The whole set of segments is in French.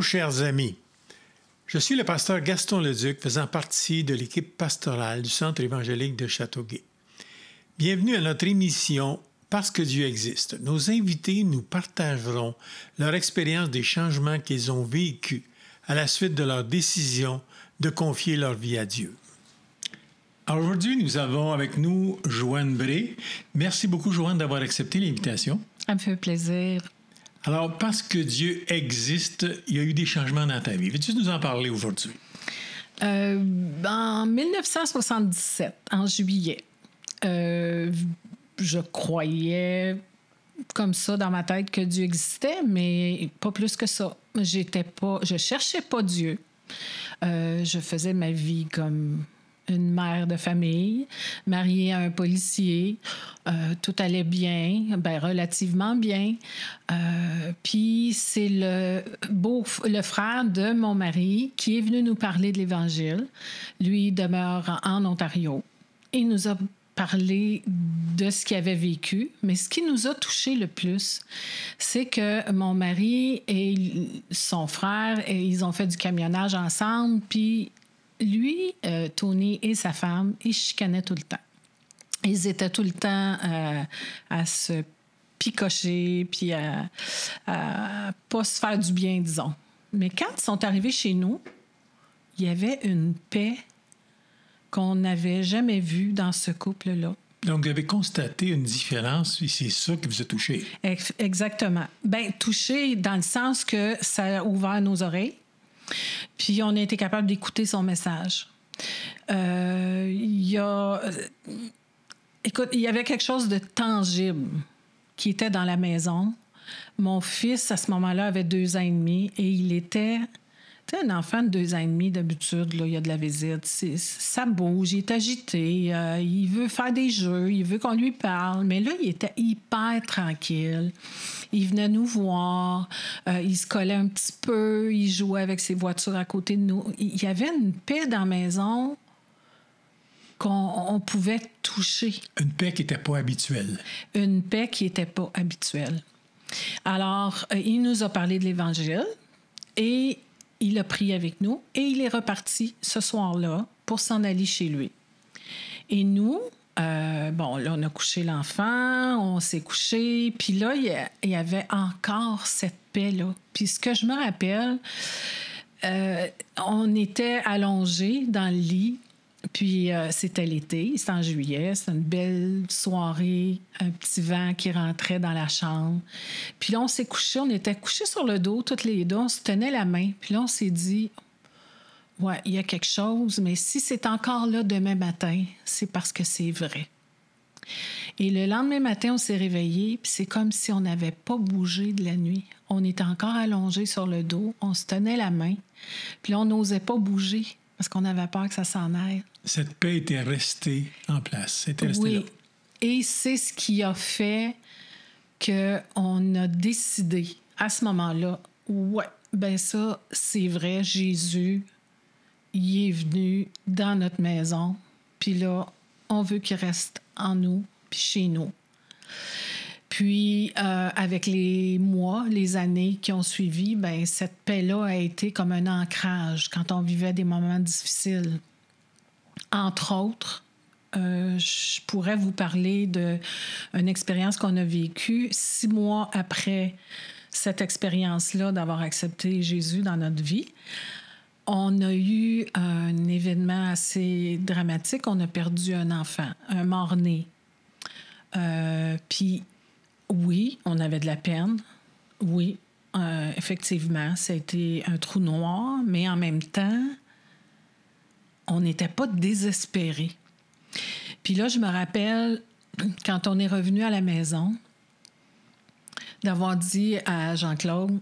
Chers amis. Je suis le pasteur Gaston Leduc faisant partie de l'équipe pastorale du Centre évangélique de Châteauguay. Bienvenue à notre émission Parce que Dieu existe. Nos invités nous partageront leur expérience des changements qu'ils ont vécus à la suite de leur décision de confier leur vie à Dieu. Aujourd'hui, nous avons avec nous Joanne Bré. Merci beaucoup, Joanne, d'avoir accepté l'invitation. Ça me fait plaisir. Alors, parce que Dieu existe, il y a eu des changements dans ta vie. Veux-tu nous en parler aujourd'hui? Euh, en 1977, en juillet, euh, je croyais comme ça dans ma tête que Dieu existait, mais pas plus que ça. J'étais pas, je cherchais pas Dieu. Euh, je faisais ma vie comme une mère de famille, mariée à un policier. Euh, tout allait bien, ben, relativement bien. Euh, puis c'est le beau, le frère de mon mari qui est venu nous parler de l'Évangile. Lui demeure en Ontario. Il nous a parlé de ce qu'il avait vécu, mais ce qui nous a touché le plus, c'est que mon mari et son frère, ils ont fait du camionnage ensemble, puis lui, euh, Tony et sa femme, ils chicanaient tout le temps. Ils étaient tout le temps euh, à se picocher, puis à, à pas se faire du bien, disons. Mais quand ils sont arrivés chez nous, il y avait une paix qu'on n'avait jamais vue dans ce couple-là. Donc, vous avez constaté une différence et c'est ça qui vous a touché. Exactement. Bien, touché dans le sens que ça a ouvert nos oreilles. Puis on a été capable d'écouter son message. Euh, il y a. Écoute, il y avait quelque chose de tangible qui était dans la maison. Mon fils, à ce moment-là, avait deux ans et demi et il était tu sais, un enfant de deux ans et demi, d'habitude, là, il y a de la visite. Ça bouge, il est agité, euh, il veut faire des jeux, il veut qu'on lui parle. Mais là, il était hyper tranquille. Il venait nous voir, euh, il se collait un petit peu, il jouait avec ses voitures à côté de nous. Il y avait une paix dans la maison qu'on pouvait toucher. Une paix qui n'était pas habituelle. Une paix qui n'était pas habituelle. Alors, euh, il nous a parlé de l'Évangile et il a pris avec nous et il est reparti ce soir-là pour s'en aller chez lui. Et nous, euh, bon, là, on a couché l'enfant, on s'est couché, puis là, il y avait encore cette paix-là. Puis ce que je me rappelle, euh, on était allongés dans le lit puis euh, c'était l'été, c'était en juillet, c'était une belle soirée, un petit vent qui rentrait dans la chambre. Puis là, on s'est couché, on était couchés sur le dos, toutes les deux, on se tenait la main. Puis là, on s'est dit, ouais, il y a quelque chose, mais si c'est encore là demain matin, c'est parce que c'est vrai. Et le lendemain matin, on s'est réveillé, puis c'est comme si on n'avait pas bougé de la nuit. On était encore allongé sur le dos, on se tenait la main, puis on n'osait pas bouger parce qu'on avait peur que ça s'en aille. Cette paix était restée en place. Était restée oui. là. Et c'est ce qui a fait qu'on a décidé à ce moment-là, ouais, ben ça, c'est vrai, Jésus, il est venu dans notre maison, puis là, on veut qu'il reste en nous, puis chez nous. Puis, euh, avec les mois, les années qui ont suivi, ben, cette paix-là a été comme un ancrage quand on vivait des moments difficiles. Entre autres, euh, je pourrais vous parler d'une expérience qu'on a vécue six mois après cette expérience-là d'avoir accepté Jésus dans notre vie. On a eu un événement assez dramatique. On a perdu un enfant, un mort-né. Euh, puis oui, on avait de la peine. Oui, euh, effectivement, ça a été un trou noir, mais en même temps, on n'était pas désespérés. Puis là, je me rappelle, quand on est revenu à la maison, d'avoir dit à Jean-Claude,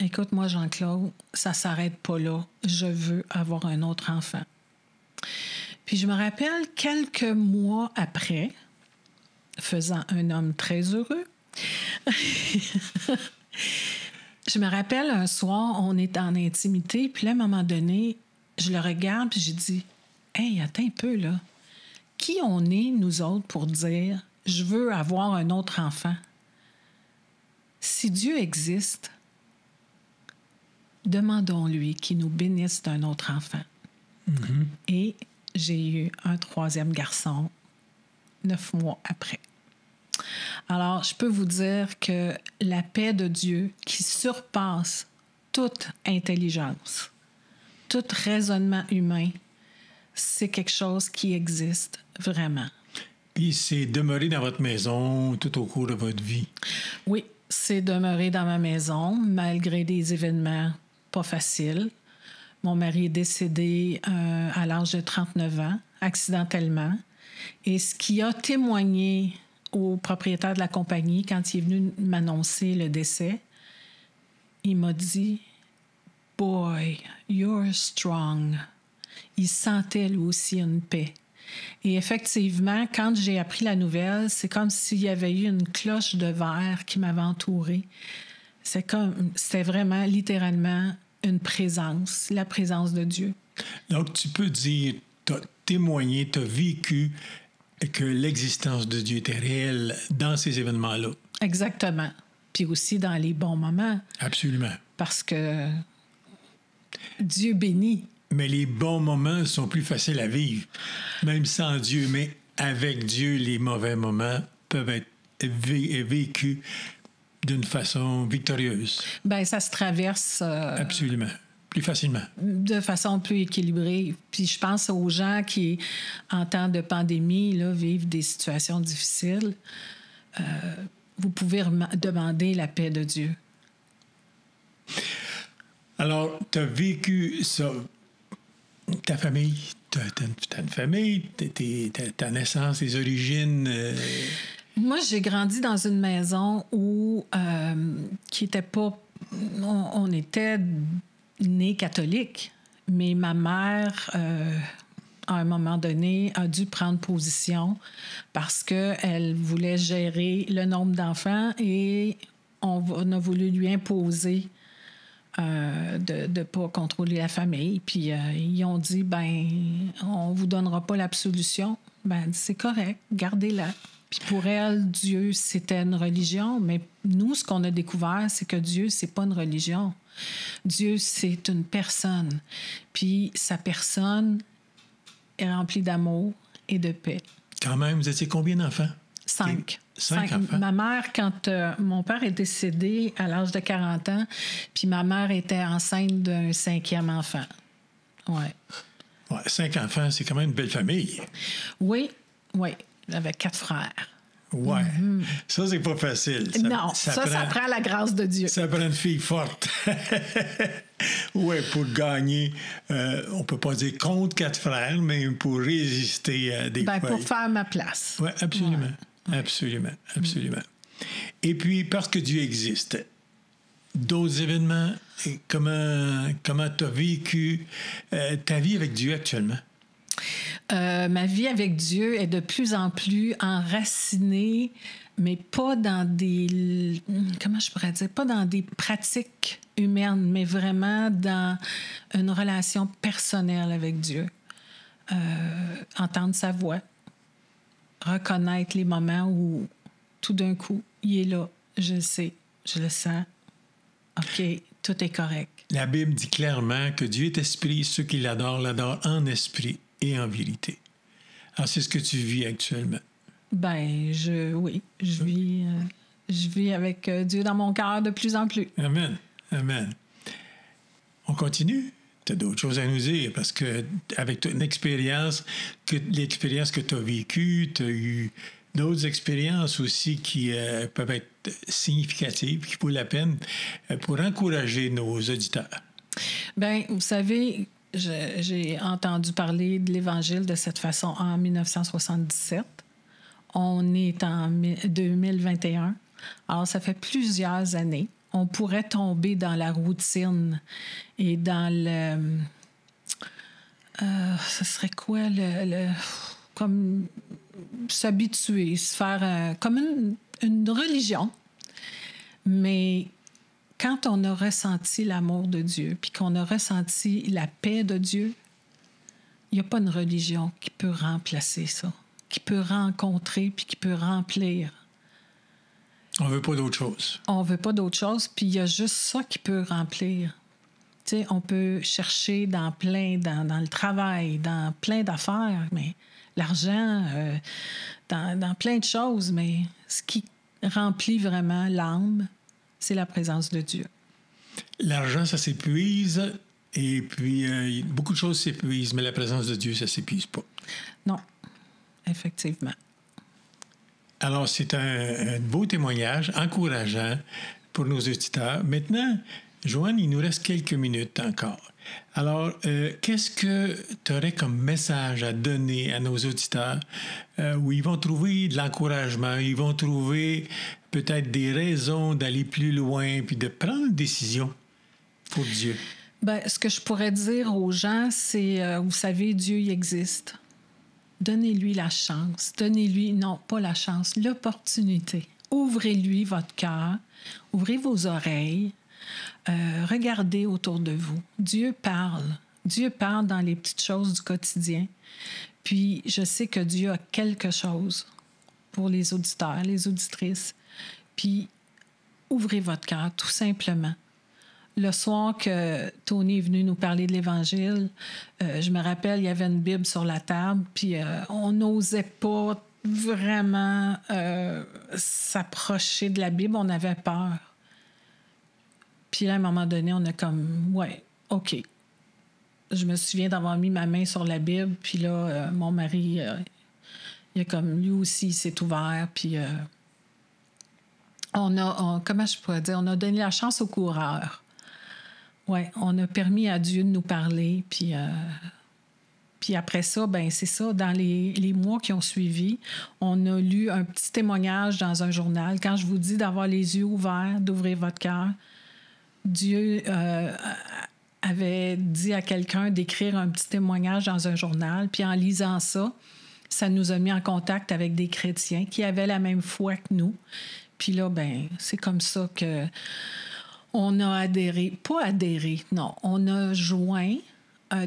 écoute, moi, Jean-Claude, ça s'arrête pas là. Je veux avoir un autre enfant. Puis je me rappelle quelques mois après, faisant un homme très heureux, je me rappelle un soir, on est en intimité, puis là, à un moment donné, je le regarde, puis j'ai dit Hey, attends un peu, là. Qui on est, nous autres, pour dire Je veux avoir un autre enfant? Si Dieu existe, demandons-lui qu'il nous bénisse d'un autre enfant. Et j'ai eu un troisième garçon neuf mois après. Alors, je peux vous dire que la paix de Dieu qui surpasse toute intelligence, tout raisonnement humain, c'est quelque chose qui existe vraiment. Puis c'est demeuré dans votre maison tout au cours de votre vie? Oui, c'est demeuré dans ma maison malgré des événements pas faciles. Mon mari est décédé euh, à l'âge de 39 ans, accidentellement. Et ce qui a témoigné au propriétaire de la compagnie quand il est venu m'annoncer le décès, il m'a dit Boy, you're strong. Il sentait lui aussi une paix. Et effectivement, quand j'ai appris la nouvelle, c'est comme s'il y avait eu une cloche de verre qui m'avait entourée. C'est comme, c'était vraiment littéralement une présence, la présence de Dieu. Donc, tu peux dire, tu as témoigné, tu as vécu que l'existence de Dieu était réelle dans ces événements-là. Exactement. Puis aussi dans les bons moments. Absolument. Parce que Dieu bénit. Mais les bons moments sont plus faciles à vivre, même sans Dieu. Mais avec Dieu, les mauvais moments peuvent être vécus d'une façon victorieuse. Ben ça se traverse. Euh, Absolument. Plus facilement. De façon plus équilibrée. Puis je pense aux gens qui, en temps de pandémie, là, vivent des situations difficiles. Euh, vous pouvez demander la paix de Dieu. Alors, tu as vécu ça. Ta famille, tu as, une famille, ta naissance, tes origines. Euh... Moi, j'ai grandi dans une maison où, euh, qui était pas. On était nés catholiques, mais ma mère. Euh, à un moment donné, a dû prendre position parce qu'elle voulait gérer le nombre d'enfants et on, on, a voulu lui imposer euh, de ne pas contrôler la famille. Puis euh, ils ont dit, ben, on vous donnera pas l'absolution. Ben, c'est correct, gardez-la. Puis pour elle, Dieu, c'était une religion, mais nous, ce qu'on a découvert, c'est que Dieu, c'est pas une religion. Dieu, c'est une personne. Puis sa personne est remplie d'amour et de paix. Quand même, vous étiez combien d'enfants? Cinq. Cinq, enfants. Ma mère, quand euh, mon père est décédé à l'âge de 40 ans, puis ma mère était enceinte d'un cinquième enfant. Ouais. ouais cinq enfants, c'est quand même une belle famille. Oui, oui. J'avais quatre frères. Ouais. Mm -hmm. Ça, c'est pas facile. Ça, non, ça, ça, prend, ça, prend, la grâce de Dieu. Ça prend une fille forte. oui, pour gagner, euh, on peut pas dire contre quatre frères, mais pour résister à des ben, Pour faire ma place. Oui, absolument. Ouais. Absolument, absolument. Et puis, parce que Dieu existe, d'autres événements, comment comment tu as vécu euh, ta vie avec Dieu actuellement? Euh, ma vie avec Dieu est de plus en plus enracinée, mais pas dans des. Comment je pourrais dire? Pas dans des pratiques humaines, mais vraiment dans une relation personnelle avec Dieu. Euh, entendre sa voix, reconnaître les moments où tout d'un coup, il est là, je le sais, je le sens. OK, tout est correct. La Bible dit clairement que Dieu est esprit, ceux qui l'adorent l'adorent en esprit et en vérité. Alors, c'est ce que tu vis actuellement. Ben, je, oui, je vis, euh, je vis avec euh, Dieu dans mon cœur de plus en plus. Amen. Amen. On continue? Tu as d'autres choses à nous dire? Parce que avec ton expérience, que l'expérience que tu as vécue, tu as eu d'autres expériences aussi qui euh, peuvent être significatives, qui vaut la peine pour encourager nos auditeurs. Bien, vous savez, j'ai entendu parler de l'Évangile de cette façon en 1977. On est en 2021. Alors, ça fait plusieurs années. On pourrait tomber dans la routine et dans le... Euh, ce serait quoi le... comme s'habituer, se faire euh, comme une, une religion. Mais quand on a ressenti l'amour de Dieu, puis qu'on a ressenti la paix de Dieu, il n'y a pas une religion qui peut remplacer ça, qui peut rencontrer, puis qui peut remplir. On veut pas d'autre chose. On veut pas d'autre chose, puis il y a juste ça qui peut remplir. Tu sais, on peut chercher dans plein, dans, dans le travail, dans plein d'affaires, mais l'argent, euh, dans, dans plein de choses, mais ce qui remplit vraiment l'âme, c'est la présence de Dieu. L'argent, ça s'épuise. Et puis, euh, beaucoup de choses s'épuisent, mais la présence de Dieu, ça s'épuise pas. Non, effectivement. Alors, c'est un, un beau témoignage, encourageant pour nos auditeurs. Maintenant, Joanne, il nous reste quelques minutes encore. Alors, euh, qu'est-ce que tu aurais comme message à donner à nos auditeurs euh, où ils vont trouver de l'encouragement, ils vont trouver peut-être des raisons d'aller plus loin puis de prendre une décision pour Dieu? Ben, ce que je pourrais dire aux gens, c'est, euh, vous savez, Dieu il existe. Donnez-lui la chance. Donnez-lui, non, pas la chance, l'opportunité. Ouvrez-lui votre cœur, ouvrez vos oreilles, euh, regardez autour de vous. Dieu parle. Dieu parle dans les petites choses du quotidien. Puis je sais que Dieu a quelque chose pour les auditeurs, les auditrices. Puis ouvrez votre cœur, tout simplement. Le soir que Tony est venu nous parler de l'Évangile, euh, je me rappelle, il y avait une Bible sur la table, puis euh, on n'osait pas vraiment s'approcher de la Bible, on avait peur. Puis là, à un moment donné, on a comme, ouais, OK. Je me souviens d'avoir mis ma main sur la Bible, puis là, euh, mon mari, euh, il a comme, lui aussi, il s'est ouvert, puis euh, on a, comment je pourrais dire, on a donné la chance aux coureurs. Ouais, on a permis à Dieu de nous parler, puis... puis après ça, ben c'est ça, dans les, les mois qui ont suivi, on a lu un petit témoignage dans un journal. Quand je vous dis d'avoir les yeux ouverts, d'ouvrir votre cœur, Dieu euh, avait dit à quelqu'un d'écrire un petit témoignage dans un journal, puis en lisant ça, ça nous a mis en contact avec des chrétiens qui avaient la même foi que nous. Puis là, ben c'est comme ça que on a adhéré, pas adhéré, non, on a joint euh,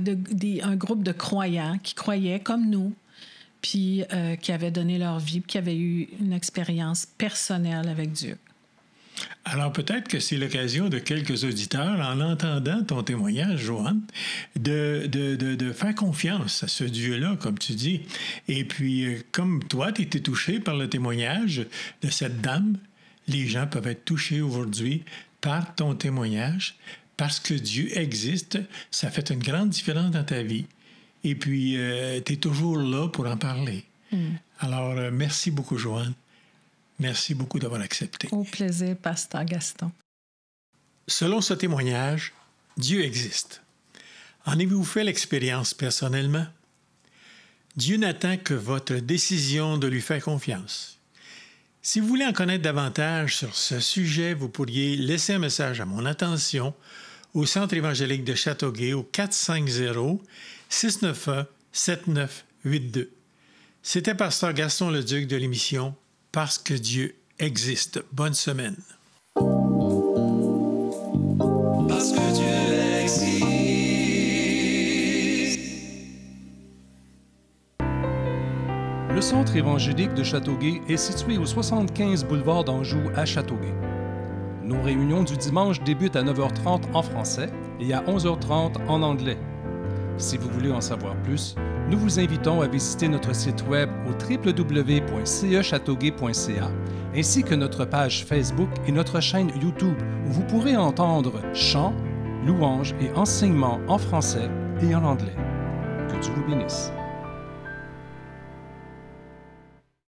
un groupe de croyants qui croyaient comme nous, puis euh, qui avaient donné leur vie, puis qui avaient eu une expérience personnelle avec Dieu. Alors peut-être que c'est l'occasion de quelques auditeurs, en entendant ton témoignage, Joanne, de, de, de, de faire confiance à ce Dieu-là, comme tu dis. Et puis, euh, comme toi, tu étais touché par le témoignage de cette dame, les gens peuvent être touchés aujourd'hui par ton témoignage, parce que Dieu existe. Ça fait une grande différence dans ta vie. Et puis, tu es toujours là pour en parler. Alors, euh, merci beaucoup, Joanne. Merci beaucoup d'avoir accepté. Au plaisir, Pasteur Gaston. Selon ce témoignage, Dieu existe. En avez-vous fait l'expérience personnellement? Dieu n'attend que votre décision de lui faire confiance. Si vous voulez en connaître davantage sur ce sujet, vous pourriez laisser un message à mon attention au Centre évangélique de Châteauguay au 450-691-7982. C'était Pasteur Gaston Leduc de l'émission Parce que Dieu existe. Bonne semaine. Parce que Dieu existe. Le centre évangélique de Châteauguay est situé au 75 boulevard d'Anjou à Châteauguay. Nos réunions du dimanche débutent à 9h30 en français et à 11h30 en anglais. Si vous voulez en savoir plus, nous vous invitons à visiter notre site web au www.cechâteauguay.ca ainsi que notre page Facebook et notre chaîne YouTube où vous pourrez entendre chants, louanges et enseignements en français et en anglais. Que Dieu vous bénisse.